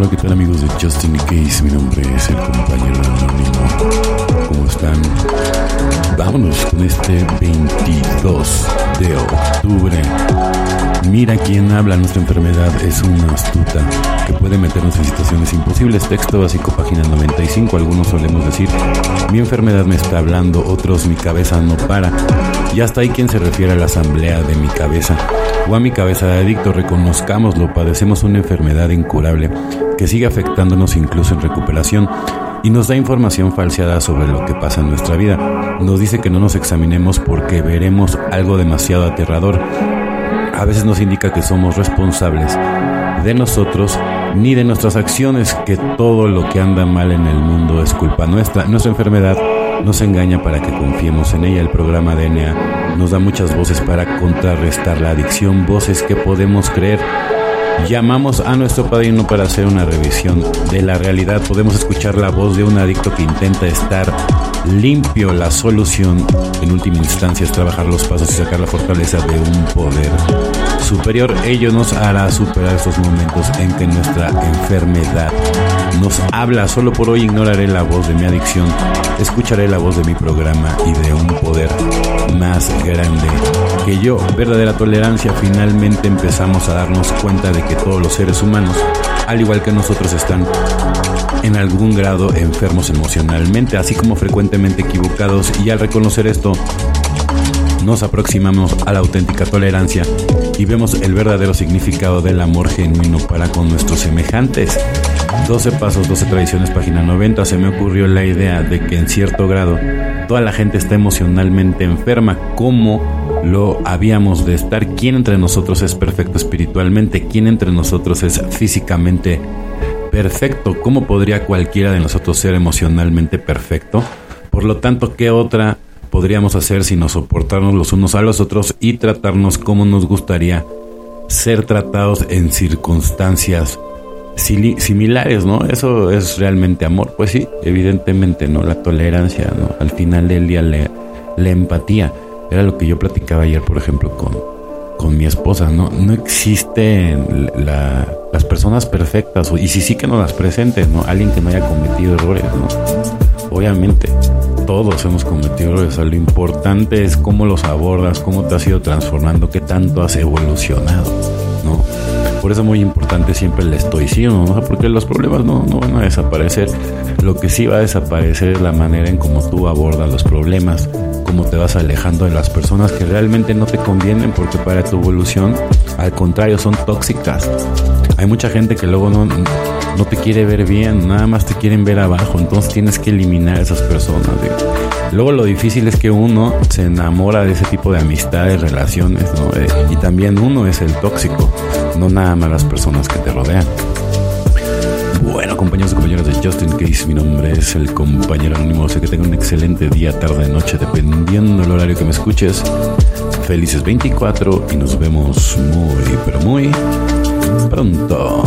Hola, ¿qué tal amigos de Justin Case? Mi nombre es el compañero anónimo. ¿Cómo están? Vámonos con este 22 de octubre. Mira quién habla, nuestra enfermedad es una astuta que puede meternos en situaciones imposibles. Texto básico, página 95. Algunos solemos decir, mi enfermedad me está hablando, otros mi cabeza no para. Y hasta hay quien se refiere a la asamblea de mi cabeza o a mi cabeza de adicto. Reconozcámoslo, padecemos una enfermedad incurable que sigue afectándonos incluso en recuperación y nos da información falseada sobre lo que pasa en nuestra vida. Nos dice que no nos examinemos porque veremos algo demasiado aterrador. A veces nos indica que somos responsables de nosotros ni de nuestras acciones, que todo lo que anda mal en el mundo es culpa nuestra. Nuestra enfermedad nos engaña para que confiemos en ella. El programa DNA nos da muchas voces para contrarrestar la adicción, voces que podemos creer Llamamos a nuestro padrino para hacer una revisión de la realidad. Podemos escuchar la voz de un adicto que intenta estar limpio. La solución, en última instancia, es trabajar los pasos y sacar la fortaleza de un poder superior. Ello nos hará superar estos momentos en que nuestra enfermedad nos habla. Solo por hoy ignoraré la voz de mi adicción. Escucharé la voz de mi programa y de un poder más grande que yo. Verdadera tolerancia. Finalmente empezamos a darnos cuenta de que todos los seres humanos, al igual que nosotros, están en algún grado enfermos emocionalmente, así como frecuentemente equivocados. Y al reconocer esto, nos aproximamos a la auténtica tolerancia y vemos el verdadero significado del amor genuino para con nuestros semejantes. 12 pasos, 12 tradiciones, página 90, se me ocurrió la idea de que en cierto grado toda la gente está emocionalmente enferma. ¿Cómo lo habíamos de estar? ¿Quién entre nosotros es perfecto espiritualmente? ¿Quién entre nosotros es físicamente perfecto? ¿Cómo podría cualquiera de nosotros ser emocionalmente perfecto? Por lo tanto, ¿qué otra podríamos hacer sino soportarnos los unos a los otros y tratarnos como nos gustaría ser tratados en circunstancias similares, ¿no? Eso es realmente amor. Pues sí, evidentemente, ¿no? La tolerancia, ¿no? Al final del día, la empatía. Era lo que yo platicaba ayer, por ejemplo, con, con mi esposa, ¿no? No existen las personas perfectas, y si sí que no las presentes, ¿no? Alguien que no haya cometido errores, ¿no? Obviamente, todos hemos cometido errores. Lo importante es cómo los abordas, cómo te has ido transformando, qué tanto has evolucionado, ¿no? Por eso es muy importante siempre el estoicismo, ¿no? porque los problemas no, no van a desaparecer. Lo que sí va a desaparecer es la manera en cómo tú abordas los problemas, cómo te vas alejando de las personas que realmente no te convienen porque para tu evolución, al contrario, son tóxicas. Hay mucha gente que luego no, no te quiere ver bien, nada más te quieren ver abajo, entonces tienes que eliminar a esas personas. Luego lo difícil es que uno se enamora de ese tipo de amistades, relaciones, ¿no? Eh, y también uno es el tóxico, no nada más las personas que te rodean. Bueno, compañeros y compañeras de Justin Case, mi nombre es el compañero anónimo. Sé que tengan un excelente día, tarde, noche, dependiendo del horario que me escuches. Felices 24 y nos vemos muy, pero muy pronto.